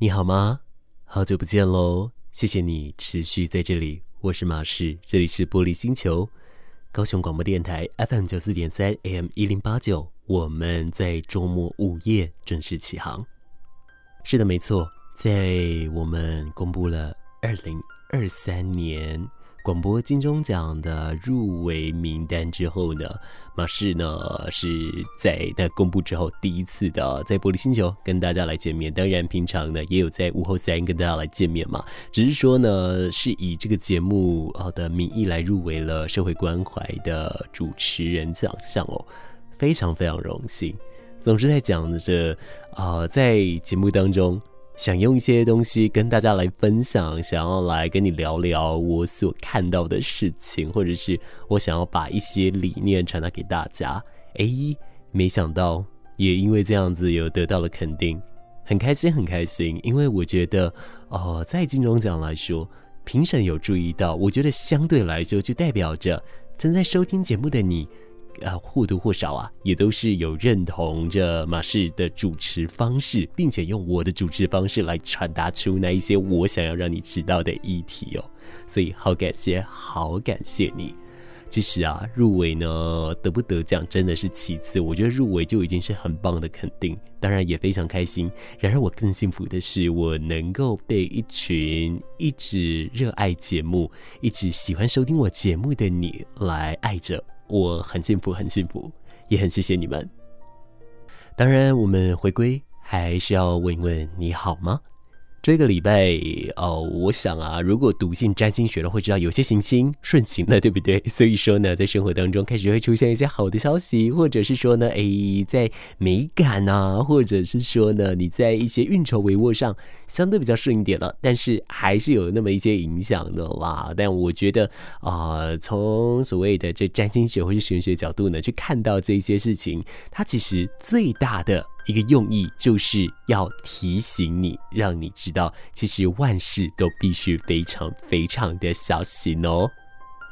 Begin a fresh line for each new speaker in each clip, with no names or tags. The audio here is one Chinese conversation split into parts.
你好吗？好久不见喽！谢谢你持续在这里。我是马仕，这里是玻璃星球，高雄广播电台 FM 九四点三 AM 一零八九。我们在周末午夜准时起航。是的，没错，在我们公布了二零二三年。广播金钟奖的入围名单之后呢，马氏呢是在那公布之后第一次的在玻璃星球跟大家来见面。当然，平常呢也有在午后三跟大家来见面嘛，只是说呢是以这个节目啊的名义来入围了社会关怀的主持人奖项哦，非常非常荣幸。总是在讲着啊，在节目当中。想用一些东西跟大家来分享，想要来跟你聊聊我所看到的事情，或者是我想要把一些理念传达给大家。哎，没想到也因为这样子有得到了肯定，很开心，很开心。因为我觉得，哦，在金钟奖来说，评审有注意到，我觉得相对来说就代表着正在收听节目的你。啊，或多或少啊，也都是有认同着马氏的主持方式，并且用我的主持方式来传达出那一些我想要让你知道的议题哦。所以好感谢，好感谢你。其实啊，入围呢，得不得奖真的是其次，我觉得入围就已经是很棒的肯定，当然也非常开心。然而我更幸福的是，我能够被一群一直热爱节目、一直喜欢收听我节目的你来爱着。我很幸福，很幸福，也很谢谢你们。当然，我们回归还是要问一问你好吗？这个礼拜哦，我想啊，如果笃信占星学的会知道，有些行星顺行了，对不对？所以说呢，在生活当中开始会出现一些好的消息，或者是说呢，诶，在美感啊，或者是说呢，你在一些运筹帷幄上相对比较顺一点了，但是还是有那么一些影响的啦。但我觉得啊、呃，从所谓的这占星学或是玄学角度呢，去看到这些事情，它其实最大的。一个用意就是要提醒你，让你知道，其实万事都必须非常非常的小心哦。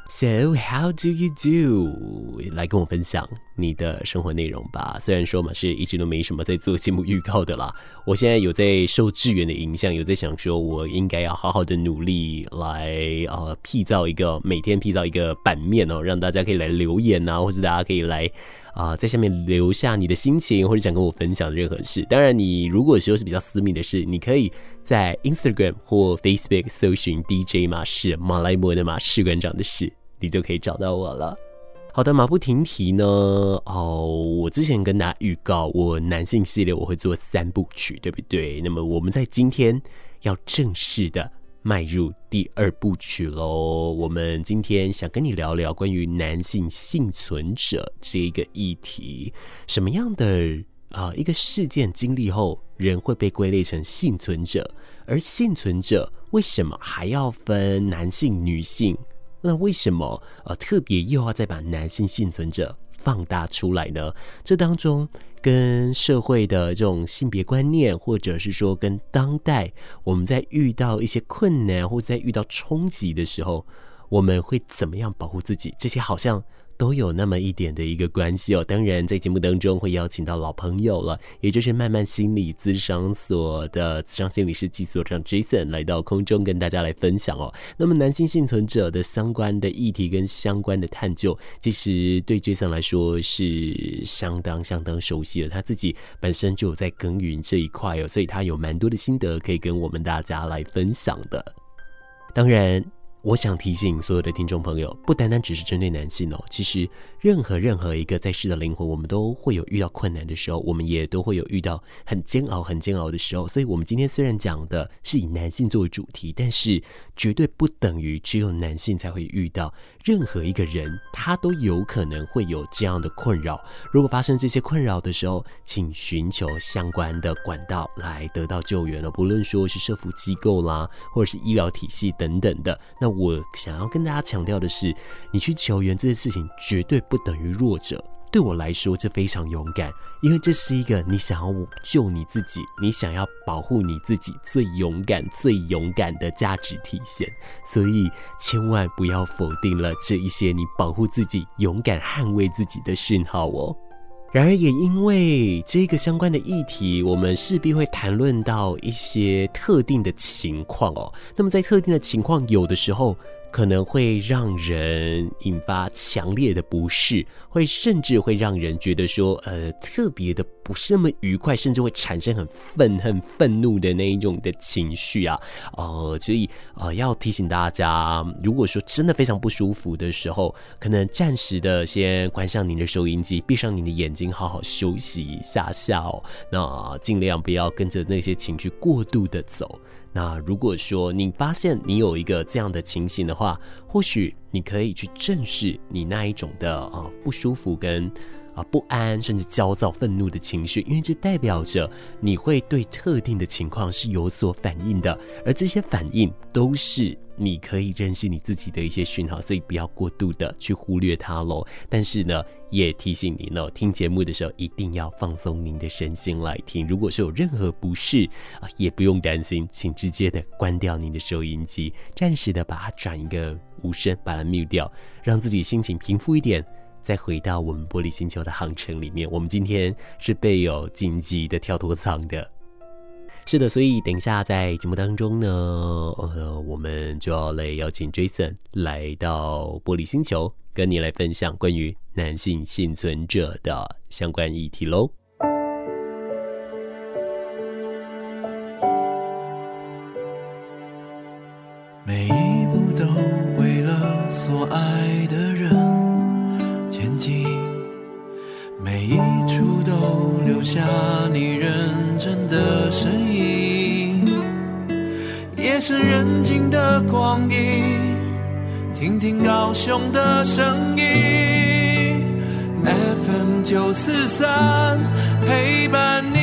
So how do you do？来跟我分享你的生活内容吧。虽然说嘛，是一直都没什么在做节目预告的啦。我现在有在受志远的影响，有在想说，我应该要好好的努力来呃，辟造一个每天辟造一个版面哦，让大家可以来留言啊，或者大家可以来啊、在下面留下你的心情或者想跟我分享的任何事。当然，你如果说是比较私密的事，你可以在 Instagram 或 Facebook 搜寻 DJ 马氏马来貘的马士馆长的事。你就可以找到我了。好的，马不停蹄呢。哦，我之前跟大家预告，我男性系列我会做三部曲，对不对？那么我们在今天要正式的迈入第二部曲喽。我们今天想跟你聊聊关于男性幸存者这一个议题。什么样的啊、一个事件经历后，人会被归类成幸存者？而幸存者为什么还要分男性、女性？那为什么呃特别又要再把男性幸存者放大出来呢？这当中跟社会的这种性别观念，或者是说跟当代我们在遇到一些困难或者在遇到冲击的时候，我们会怎么样保护自己？这些好像。都有那么一点的一个关系哦。当然，在节目当中会邀请到老朋友了，也就是慢慢心理咨商所的咨商心理师暨所长 Jason 来到空中跟大家来分享哦。那么，男性幸存者的相关的议题跟相关的探究，其实对 Jason 来说是相当相当熟悉的。他自己本身就有在耕耘这一块哦，所以他有蛮多的心得可以跟我们大家来分享的。当然。我想提醒所有的听众朋友，不单单只是针对男性哦，其实任何任何一个在世的灵魂，我们都会有遇到困难的时候，我们也都会有遇到很煎熬、很煎熬的时候。所以，我们今天虽然讲的是以男性作为主题，但是绝对不等于只有男性才会遇到。任何一个人，他都有可能会有这样的困扰。如果发生这些困扰的时候，请寻求相关的管道来得到救援了。不论说是社福机构啦，或者是医疗体系等等的。那我想要跟大家强调的是，你去求援这件事情，绝对不等于弱者。对我来说，这非常勇敢，因为这是一个你想要救你自己，你想要保护你自己最勇敢、最勇敢的价值体现。所以，千万不要否定了这一些你保护自己、勇敢捍卫自己的讯号哦。然而，也因为这个相关的议题，我们势必会谈论到一些特定的情况哦。那么，在特定的情况，有的时候。可能会让人引发强烈的不适，会甚至会让人觉得说，呃，特别的不是那么愉快，甚至会产生很愤恨、愤怒的那一种的情绪啊，呃，所以呃，要提醒大家，如果说真的非常不舒服的时候，可能暂时的先关上您的收音机，闭上您的眼睛，好好休息一下下哦。那尽量不要跟着那些情绪过度的走。那如果说你发现你有一个这样的情形的话，或许你可以去正视你那一种的啊不舒服跟啊不安，甚至焦躁、愤怒的情绪，因为这代表着你会对特定的情况是有所反应的，而这些反应都是。你可以认识你自己的一些讯号，所以不要过度的去忽略它喽。但是呢，也提醒您哦，听节目的时候一定要放松您的身心来听。如果说有任何不适啊，也不用担心，请直接的关掉您的收音机，暂时的把它转一个无声，把它 mute 掉，让自己心情平复一点，再回到我们玻璃星球的航程里面。我们今天是备有紧急的跳脱舱的。是的，所以等一下在节目当中呢，呃，我们就要来邀请 Jason 来到玻璃星球，跟你来分享关于男性幸存者的相
关议题喽。的声音，FM 九四三陪伴你。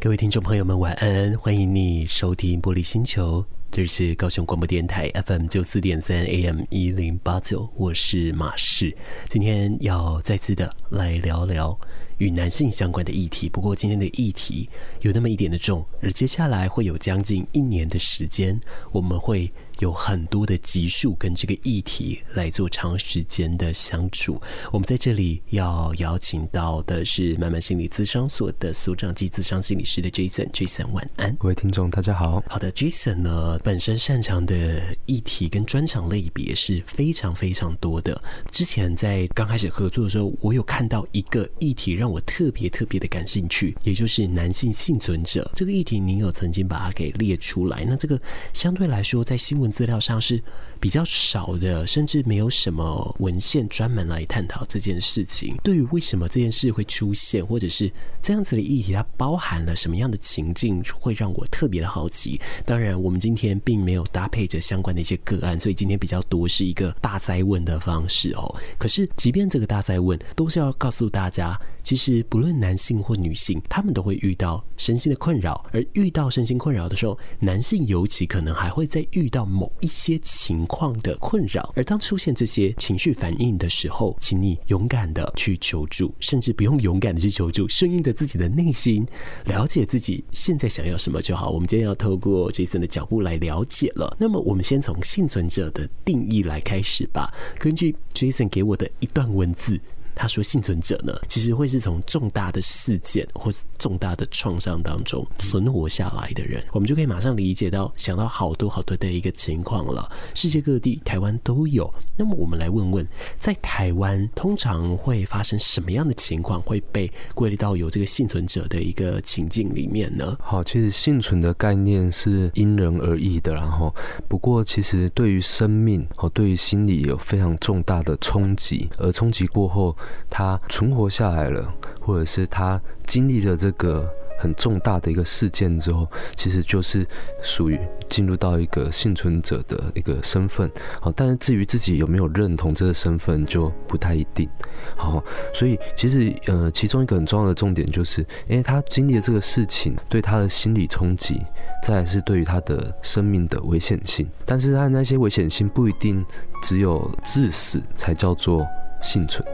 各位听众朋友们，晚安，欢迎你收听玻璃星球。这是高雄广播电台 FM 九四点三 AM 一零八九，我是马氏，今天要再次的来聊聊与男性相关的议题。不过今天的议题有那么一点的重，而接下来会有将近一年的时间，我们会。有很多的集数跟这个议题来做长时间的相处。我们在这里要邀请到的是慢慢心理咨商所的所长及咨商心理师的 Jason。Jason 晚安，
各位听众大家好。
好的，Jason 呢本身擅长的议题跟专长类别是非常非常多的。之前在刚开始合作的时候，我有看到一个议题让我特别特别的感兴趣，也就是男性幸存者这个议题。您有曾经把它给列出来？那这个相对来说在新闻资料上是比较少的，甚至没有什么文献专门来探讨这件事情。对于为什么这件事会出现，或者是这样子的议题，它包含了什么样的情境，会让我特别的好奇。当然，我们今天并没有搭配着相关的一些个案，所以今天比较多是一个大灾问的方式哦。可是，即便这个大灾问，都是要告诉大家，其实不论男性或女性，他们都会遇到身心的困扰，而遇到身心困扰的时候，男性尤其可能还会再遇到。某一些情况的困扰，而当出现这些情绪反应的时候，请你勇敢的去求助，甚至不用勇敢的去求助，顺应着自己的内心，了解自己现在想要什么就好。我们今天要透过 Jason 的脚步来了解了。那么，我们先从幸存者的定义来开始吧。根据 Jason 给我的一段文字。他说：“幸存者呢，其实会是从重大的事件或是重大的创伤当中存活下来的人，我们就可以马上理解到，想到好多好多的一个情况了。世界各地，台湾都有。那么，我们来问问，在台湾通常会发生什么样的情况，会被归类到有这个幸存者的一个情境里面呢？
好，其实幸存的概念是因人而异的，然后不过其实对于生命和对于心理有非常重大的冲击，而冲击过后。他存活下来了，或者是他经历了这个很重大的一个事件之后，其实就是属于进入到一个幸存者的一个身份。好，但是至于自己有没有认同这个身份，就不太一定。好，所以其实呃，其中一个很重要的重点就是，因为他经历了这个事情，对他的心理冲击，再来是对于他的生命的危险性。但是他的那些危险性不一定只有致死才叫做幸存。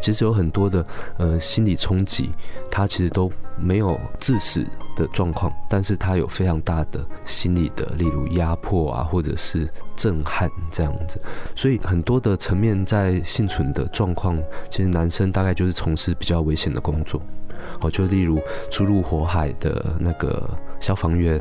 其实有很多的呃心理冲击，他其实都没有致死的状况，但是他有非常大的心理的，例如压迫啊，或者是震撼这样子。所以很多的层面在幸存的状况，其实男生大概就是从事比较危险的工作。哦，就例如出入火海的那个消防员，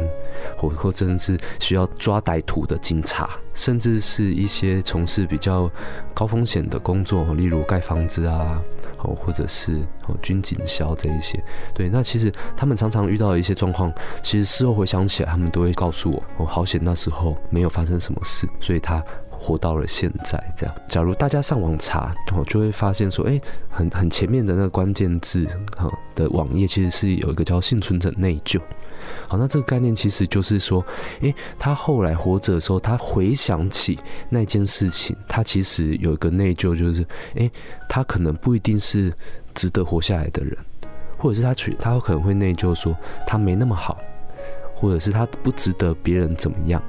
或或甚至是需要抓歹徒的警察，甚至是一些从事比较高风险的工作，例如盖房子啊，哦，或者是哦军警消这一些。对，那其实他们常常遇到的一些状况，其实事后回想起来，他们都会告诉我，哦，好险那时候没有发生什么事，所以他。活到了现在，这样。假如大家上网查，哦，就会发现说，哎，很很前面的那个关键字，哈的网页其实是有一个叫幸存者内疚。好，那这个概念其实就是说，哎，他后来活着的时候，他回想起那件事情，他其实有一个内疚，就是，哎，他可能不一定是值得活下来的人，或者是他去，他可能会内疚说他没那么好，或者是他不值得别人怎么样。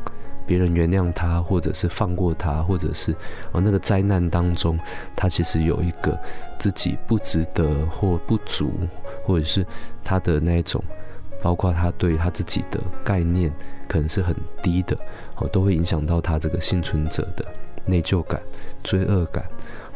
别人原谅他，或者是放过他，或者是哦，那个灾难当中，他其实有一个自己不值得或不足，或者是他的那一种，包括他对他自己的概念可能是很低的，哦，都会影响到他这个幸存者的内疚感、罪恶感，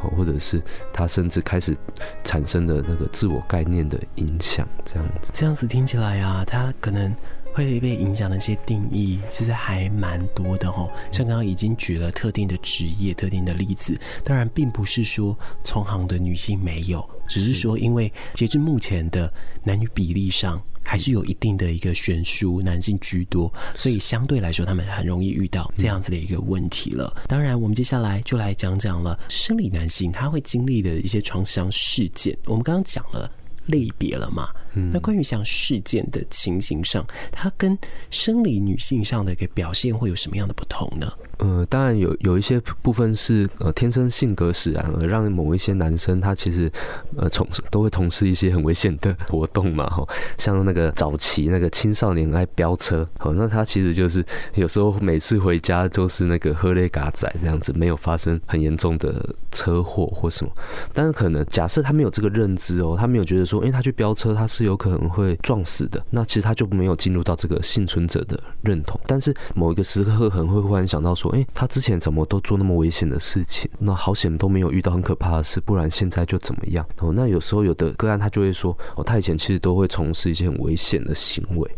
哦，或者是他甚至开始产生的那个自我概念的影响，这样子。
这样子听起来啊，他可能。会被影响的一些定义，其实还蛮多的哦。像刚刚已经举了特定的职业、特定的例子，当然并不是说从行的女性没有，只是说因为截至目前的男女比例上，还是有一定的一个悬殊，男性居多，所以相对来说，他们很容易遇到这样子的一个问题了。当然，我们接下来就来讲讲了生理男性他会经历的一些创伤事件。我们刚刚讲了类别了嘛？那关于像事件的情形上，它跟生理女性上的一个表现会有什么样的不同呢？
呃，当然有有一些部分是呃天生性格使然，而让某一些男生他其实呃从事都会从事一些很危险的活动嘛，哈，像那个早期那个青少年爱飙车，好，那他其实就是有时候每次回家都是那个喝咧嘎仔这样子，没有发生很严重的车祸或什么，但是可能假设他没有这个认知哦，他没有觉得说，哎、欸，他去飙车他是。有可能会撞死的，那其实他就没有进入到这个幸存者的认同。但是某一个时刻可能会忽然想到说，哎，他之前怎么都做那么危险的事情？那好险都没有遇到很可怕的事，不然现在就怎么样？哦，那有时候有的个案他就会说，哦，他以前其实都会从事一些很危险的行为。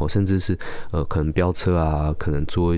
哦，甚至是呃，可能飙车啊，可能做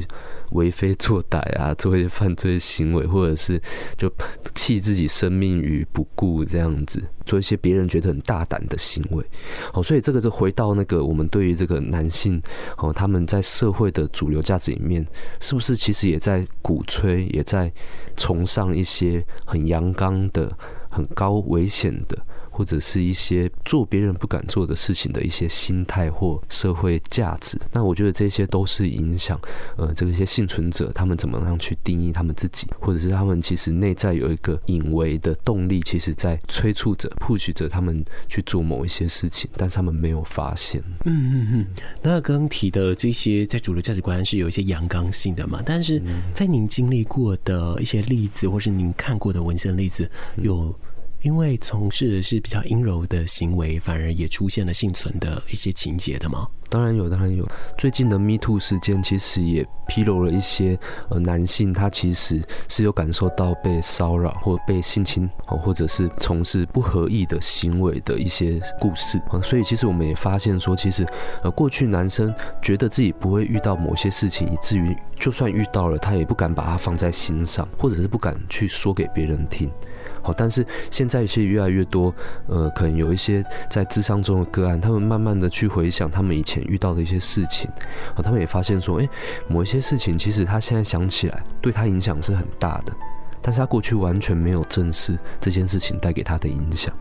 为非作歹啊，做一些犯罪行为，或者是就弃自己生命于不顾这样子，做一些别人觉得很大胆的行为。哦，所以这个就回到那个我们对于这个男性哦，他们在社会的主流价值里面，是不是其实也在鼓吹，也在崇尚一些很阳刚的、很高危险的。或者是一些做别人不敢做的事情的一些心态或社会价值，那我觉得这些都是影响呃这些幸存者他们怎么样去定义他们自己，或者是他们其实内在有一个隐微的动力，其实在催促着、push 着他们去做某一些事情，但是他们没有发现。
嗯嗯嗯。那刚刚提的这些在主流价值观是有一些阳刚性的嘛？但是在您经历过的一些例子，或是您看过的文献例子有。因为从事的是比较阴柔的行为，反而也出现了幸存的一些情节的吗？
当然有，当然有。最近的 Me Too 事件其实也披露了一些呃男性他其实是有感受到被骚扰或被性侵哦，或者是从事不合意的行为的一些故事啊。所以其实我们也发现说，其实呃过去男生觉得自己不会遇到某些事情，以至于就算遇到了，他也不敢把它放在心上，或者是不敢去说给别人听。好，但是现在其实越来越多，呃，可能有一些在智商中的个案，他们慢慢的去回想他们以前遇到的一些事情，啊，他们也发现说，诶，某一些事情其实他现在想起来，对他影响是很大的，但是他过去完全没有正视这件事情带给他的影响，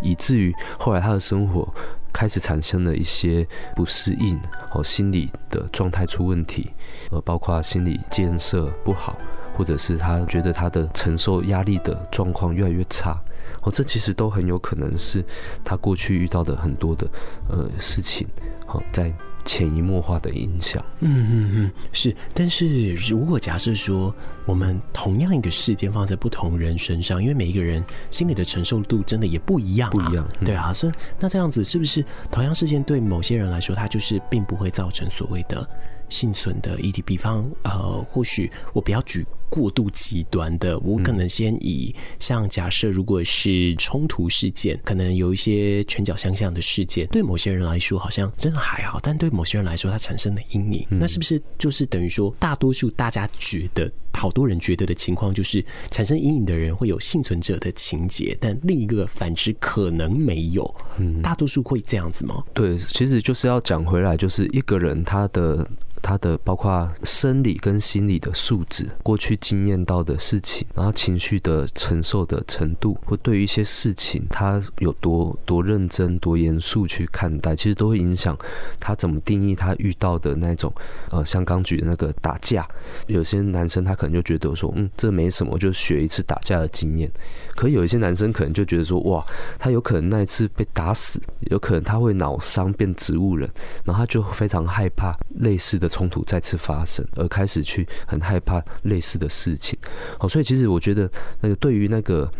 以至于后来他的生活开始产生了一些不适应，哦，心理的状态出问题，呃，包括心理建设不好。或者是他觉得他的承受压力的状况越来越差，哦，这其实都很有可能是他过去遇到的很多的呃事情，好，在潜移默化的影响。
嗯嗯嗯，是。但是如果假设说，我们同样一个事件放在不同人身上，因为每一个人心里的承受度真的也不一样，啊，
不一样。嗯、
对啊，所以那这样子是不是同样事件对某些人来说，它就是并不会造成所谓的幸存的议题？比方，呃，或许我不要举。过度极端的，我可能先以像假设，如果是冲突事件，可能有一些拳脚相向的事件，对某些人来说好像真的还好，但对某些人来说，它产生的阴影，那是不是就是等于说，大多数大家觉得，好多人觉得的情况，就是产生阴影的人会有幸存者的情节，但另一个反之可能没有。嗯，大多数会这样子吗？
对，其实就是要讲回来，就是一个人他的。他的包括生理跟心理的素质，过去经验到的事情，然后情绪的承受的程度，或对于一些事情，他有多多认真、多严肃去看待，其实都会影响他怎么定义他遇到的那种，呃，像刚举的那个打架，有些男生他可能就觉得说，嗯，这没什么，就学一次打架的经验。可有一些男生可能就觉得说，哇，他有可能那一次被打死，有可能他会脑伤变植物人，然后他就非常害怕类似的冲突再次发生，而开始去很害怕类似的事情。好，所以其实我觉得，那个对于那个，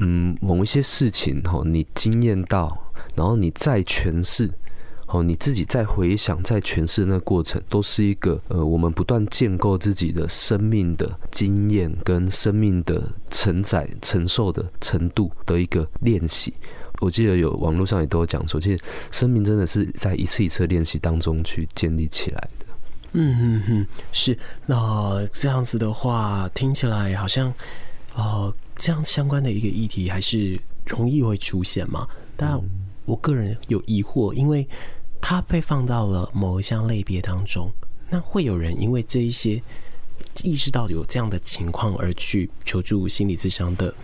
嗯，某一些事情，哈，你经验到，然后你再诠释。哦，你自己在回想、在诠释那个过程，都是一个呃，我们不断建构自己的生命的经验跟生命的承载、承受的程度的一个练习。我记得有网络上也都有讲说，其实生命真的是在一次一次练习当中去建立起来的。
嗯嗯嗯，是。那这样子的话，听起来好像呃，这样相关的一个议题还是容易会出现嘛？但我个人有疑惑，因为。他被放到了某一项类别当中，那会有人因为这一些意识到有这样的情况而去求助心理咨商的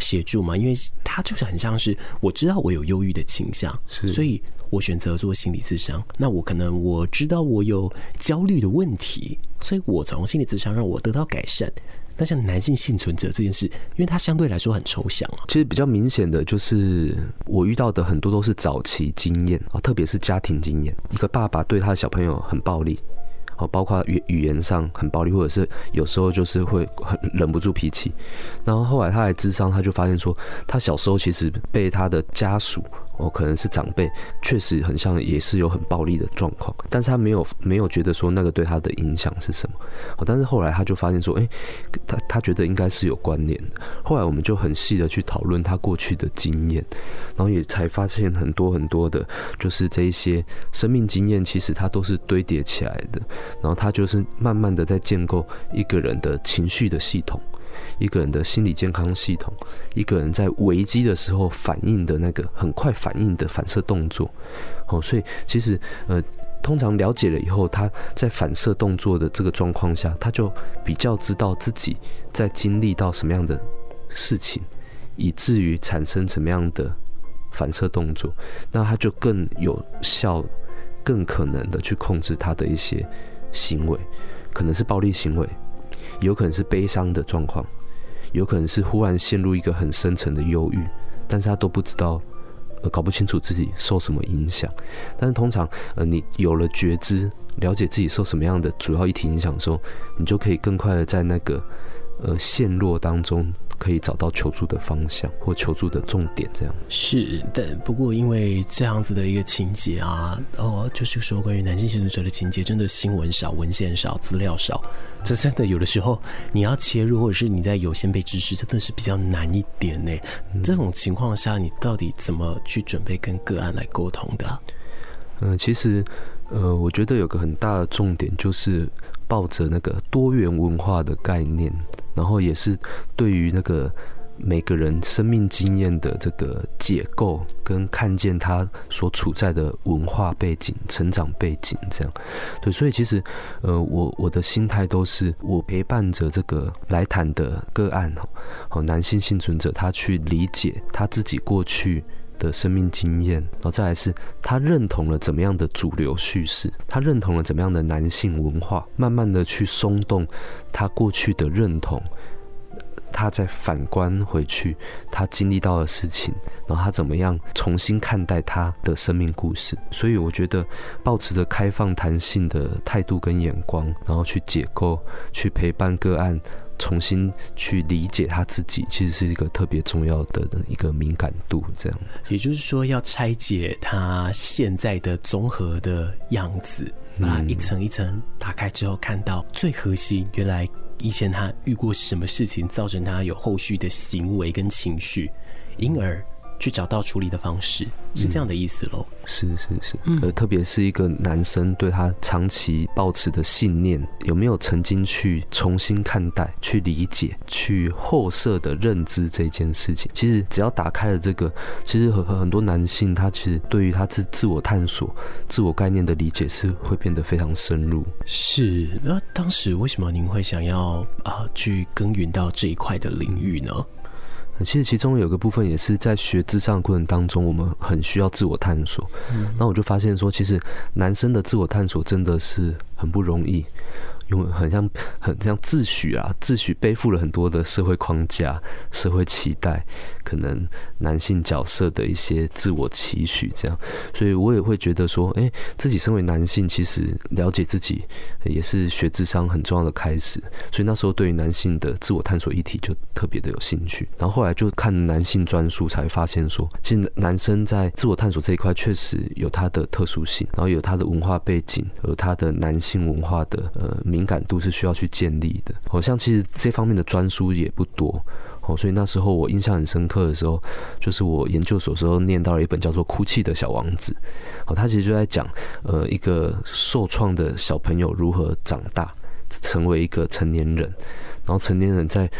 协助吗？因为他就是很像是我知道我有忧郁的倾向，所以我选择做心理咨商。那我可能我知道我有焦虑的问题，所以我从心理咨商让我得到改善。那像男性幸存者这件事，因为它相对来说很抽象啊。
其实比较明显的就是，我遇到的很多都是早期经验啊，特别是家庭经验。一个爸爸对他的小朋友很暴力，哦，包括语语言上很暴力，或者是有时候就是会很忍不住脾气。然后后来他来咨商，他就发现说，他小时候其实被他的家属。哦，可能是长辈，确实很像，也是有很暴力的状况，但是他没有没有觉得说那个对他的影响是什么。哦，但是后来他就发现说，哎，他他觉得应该是有关联的。后来我们就很细的去讨论他过去的经验，然后也才发现很多很多的，就是这一些生命经验，其实它都是堆叠起来的，然后他就是慢慢的在建构一个人的情绪的系统。一个人的心理健康系统，一个人在危机的时候反应的那个很快反应的反射动作，哦，所以其实呃，通常了解了以后，他在反射动作的这个状况下，他就比较知道自己在经历到什么样的事情，以至于产生什么样的反射动作，那他就更有效、更可能的去控制他的一些行为，可能是暴力行为。有可能是悲伤的状况，有可能是忽然陷入一个很深沉的忧郁，但是他都不知道，呃，搞不清楚自己受什么影响。但是通常，呃，你有了觉知，了解自己受什么样的主要议题影响的时候，你就可以更快的在那个，呃，陷落当中。可以找到求助的方向或求助的重点，这样
是。的不过因为这样子的一个情节啊，哦，就是说关于男性幸存者的情节，真的新闻少、文献少、资料少，这真的有的时候你要切入，或者是你在有先辈知识，真的是比较难一点呢。这种情况下，你到底怎么去准备跟个案来沟通的？
嗯、呃，其实，呃，我觉得有个很大的重点就是抱着那个多元文化的概念。然后也是对于那个每个人生命经验的这个解构，跟看见他所处在的文化背景、成长背景这样，对，所以其实呃，我我的心态都是我陪伴着这个来谈的个案哦，男性幸存者，他去理解他自己过去的生命经验，然后再来是他认同了怎么样的主流叙事，他认同了怎么样的男性文化，慢慢的去松动他过去的认同，他再反观回去，他经历到的事情，然后他怎么样重新看待他的生命故事。所以我觉得，抱持着开放弹性的态度跟眼光，然后去解构、去陪伴个案，重新去理解他自己，其实是一个特别重要的一个敏感度。这样，
也就是说，要拆解他现在的综合的样子，把它一层一层打开之后，看到最核心，原来。以前他遇过什么事情，造成他有后续的行为跟情绪，因而去找到处理的方式，是这样的意思喽？
是是是，呃，特别是一个男生对他长期抱持的信念，有没有曾经去重新看待、去理解、去后设的认知这件事情？其实只要打开了这个，其实很很多男性他其实对于他自自我探索、自我概念的理解是会变得非常深入。
是，那当时为什么您会想要啊、呃、去耕耘到这一块的领域呢？
其实其中有个部分也是在学咨商的过程当中，我们很需要自我探索。那我就发现说，其实男生的自我探索真的是很不容易。因为很像很像自诩啊，自诩背负了很多的社会框架、社会期待，可能男性角色的一些自我期许，这样，所以我也会觉得说，哎，自己身为男性，其实了解自己也是学智商很重要的开始。所以那时候对于男性的自我探索议题就特别的有兴趣。然后后来就看男性专书，才发现说，其实男生在自我探索这一块确实有他的特殊性，然后有他的文化背景，有他的男性文化的呃。敏感度是需要去建立的，好像其实这方面的专书也不多，哦，所以那时候我印象很深刻的时候，就是我研究所时候念到了一本叫做《哭泣的小王子》，哦，他其实就在讲，呃，一个受创的小朋友如何长大，成为一个成年人，然后成年人在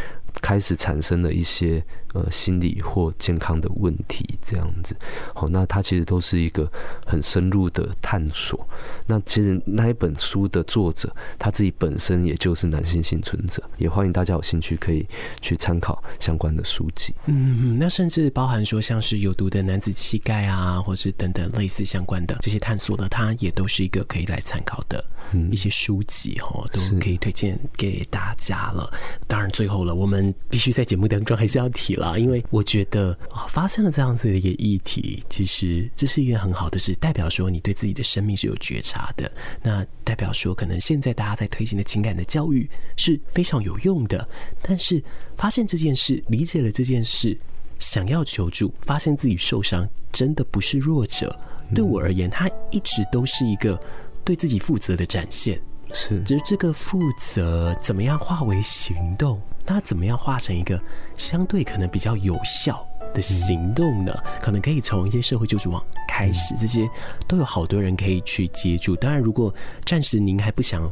开始产生了一些。呃，心理或健康的问题这样子，好，那它其实都是一个很深入的探索。那其实那一本书的作者他自己本身也就是男性幸存者，也欢迎大家有兴趣可以去参考相关的书籍。
嗯，那甚至包含说像是有毒的男子气概啊，或是等等类似相关的这些探索的，它也都是一个可以来参考的一些书籍哦，都可以推荐给大家了。当然，最后了，我们必须在节目当中还是要提了。啊，因为我觉得啊，发生了这样子的一个议题，其实这是一个很好的事，代表说你对自己的生命是有觉察的。那代表说，可能现在大家在推行的情感的教育是非常有用的。但是发现这件事，理解了这件事，想要求助，发现自己受伤，真的不是弱者。对我而言，它一直都是一个对自己负责的展现。
是，
只是这个负责怎么样化为行动？那怎么样化成一个相对可能比较有效的行动呢？可能可以从一些社会救助网开始，这些都有好多人可以去接触。当然，如果暂时您还不想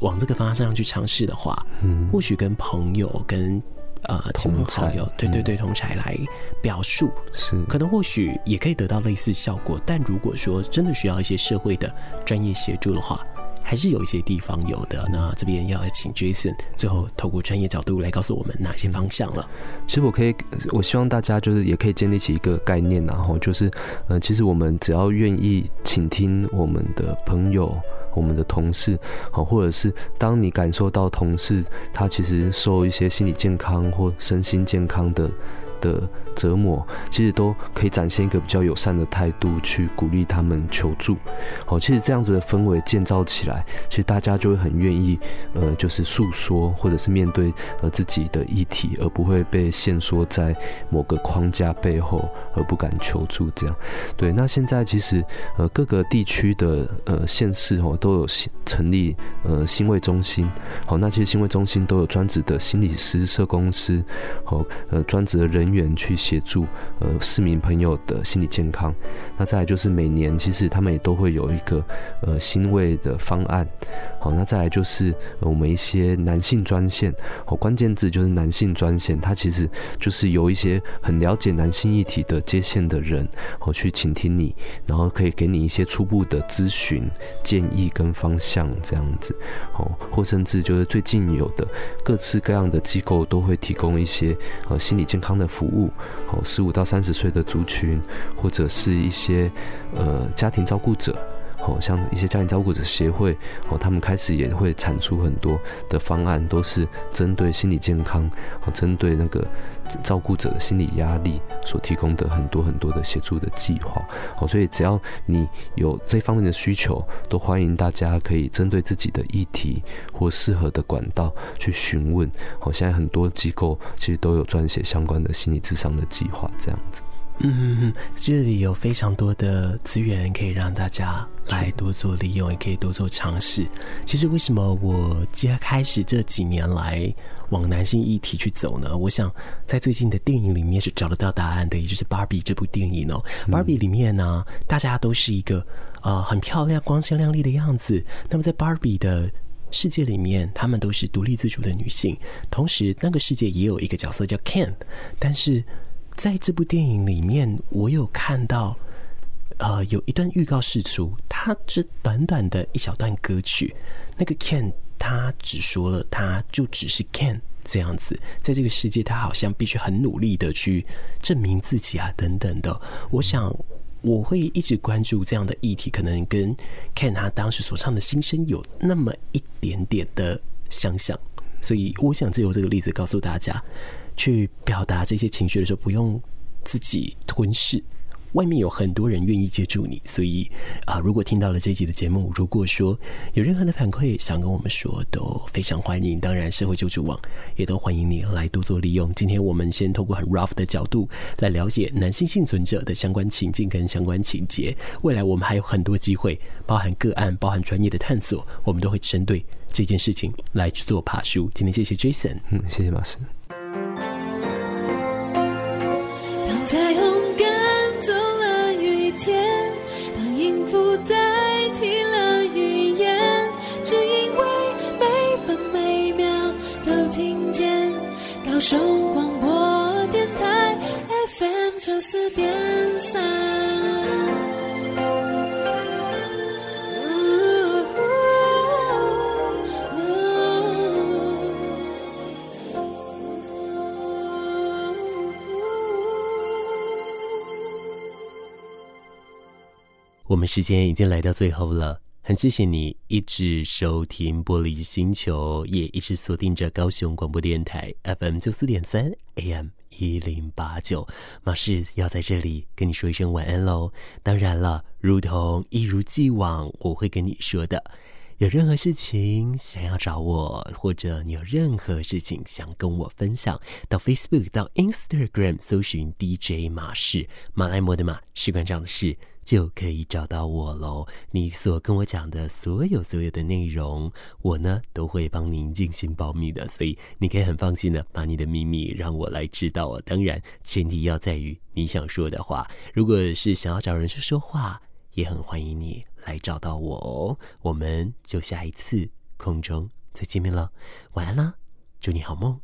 往这个方向上去尝试的话，嗯，或许跟朋友、跟呃亲朋好友，对对对，同才来表述，是可能或许也可以得到类似效果。但如果说真的需要一些社会的专业协助的话，还是有一些地方有的，那这边要请 Jason 最后透过专业角度来告诉我们哪些方向了。
其实我可以，我希望大家就是也可以建立起一个概念，然后就是，呃，其实我们只要愿意倾听我们的朋友、我们的同事，好，或者是当你感受到同事他其实受一些心理健康或身心健康的的折磨，其实都可以展现一个比较友善的态度去鼓励他们求助。好，其实这样子的氛围建造起来，其实大家就会很愿意，呃，就是诉说或者是面对呃自己的议题，而不会被限缩在某个框架背后而不敢求助。这样，对。那现在其实呃各个地区的呃县市哦都有新成立呃新卫中心。好，那其实新卫中心都有专职的心理师、社工师，好，呃专职的人。员去协助呃市民朋友的心理健康，那再来就是每年其实他们也都会有一个呃欣慰的方案，好，那再来就是我们一些男性专线，好，关键字就是男性专线，它其实就是有一些很了解男性议题的接线的人，好，去倾听你，然后可以给你一些初步的咨询建议跟方向这样子，好，或甚至就是最近有的各式各样的机构都会提供一些呃心理健康的服务。好，十五到三十岁的族群，或者是一些呃家庭照顾者，哦，像一些家庭照顾者协会哦，他们开始也会产出很多的方案，都是针对心理健康哦，针对那个照顾者的心理压力所提供的很多很多的协助的计划哦。所以只要你有这方面的需求，都欢迎大家可以针对自己的议题或适合的管道去询问哦。现在很多机构其实都有撰写相关的心理智商的计划，这样子。
嗯，这里有非常多的资源可以让大家来多做利用，也可以多做尝试。其实为什么我接开始这几年来往男性议题去走呢？我想在最近的电影里面是找得到答案的，也就是《芭比》这部电影哦。《芭比》里面呢，大家都是一个呃很漂亮、光鲜亮丽的样子。那么在芭比的世界里面，她们都是独立自主的女性。同时，那个世界也有一个角色叫 Ken，但是。在这部电影里面，我有看到，呃，有一段预告释出，它是短短的一小段歌曲。那个 Ken 他只说了，他就只是 Ken 这样子，在这个世界，他好像必须很努力的去证明自己啊，等等的。我想我会一直关注这样的议题，可能跟 Ken 他当时所唱的心声有那么一点点的相像，所以我想借由这个例子告诉大家。去表达这些情绪的时候，不用自己吞噬，外面有很多人愿意接住你。所以啊，如果听到了这集的节目，如果说有任何的反馈想跟我们说，都非常欢迎。当然，社会救助网也都欢迎你来多做利用。今天我们先透过很 rough 的角度来了解男性幸存者的相关情境跟相关情节。未来我们还有很多机会，包含个案，包含专业的探索，我们都会针对这件事情来去做爬梳。今天谢谢 Jason，
嗯，谢谢马斯。
时间已经来到最后了。很谢谢你一直收听《玻璃星球》，也一直锁定着高雄广播电台 FM 九四点三 AM 一零八九。马氏要在这里跟你说一声晚安喽。当然了，如同一如既往，我会跟你说的。有任何事情想要找我，或者你有任何事情想跟我分享，到 Facebook、到 Instagram 搜寻 DJ 马氏，马来貘的马，士官长的士。就可以找到我喽。你所跟我讲的所有所有的内容，我呢都会帮您进行保密的，所以你可以很放心的把你的秘密让我来知道。当然，前提要在于你想说的话。如果是想要找人去说话，也很欢迎你来找到我哦。我们就下一次空中再见面了，晚安啦，祝你好梦。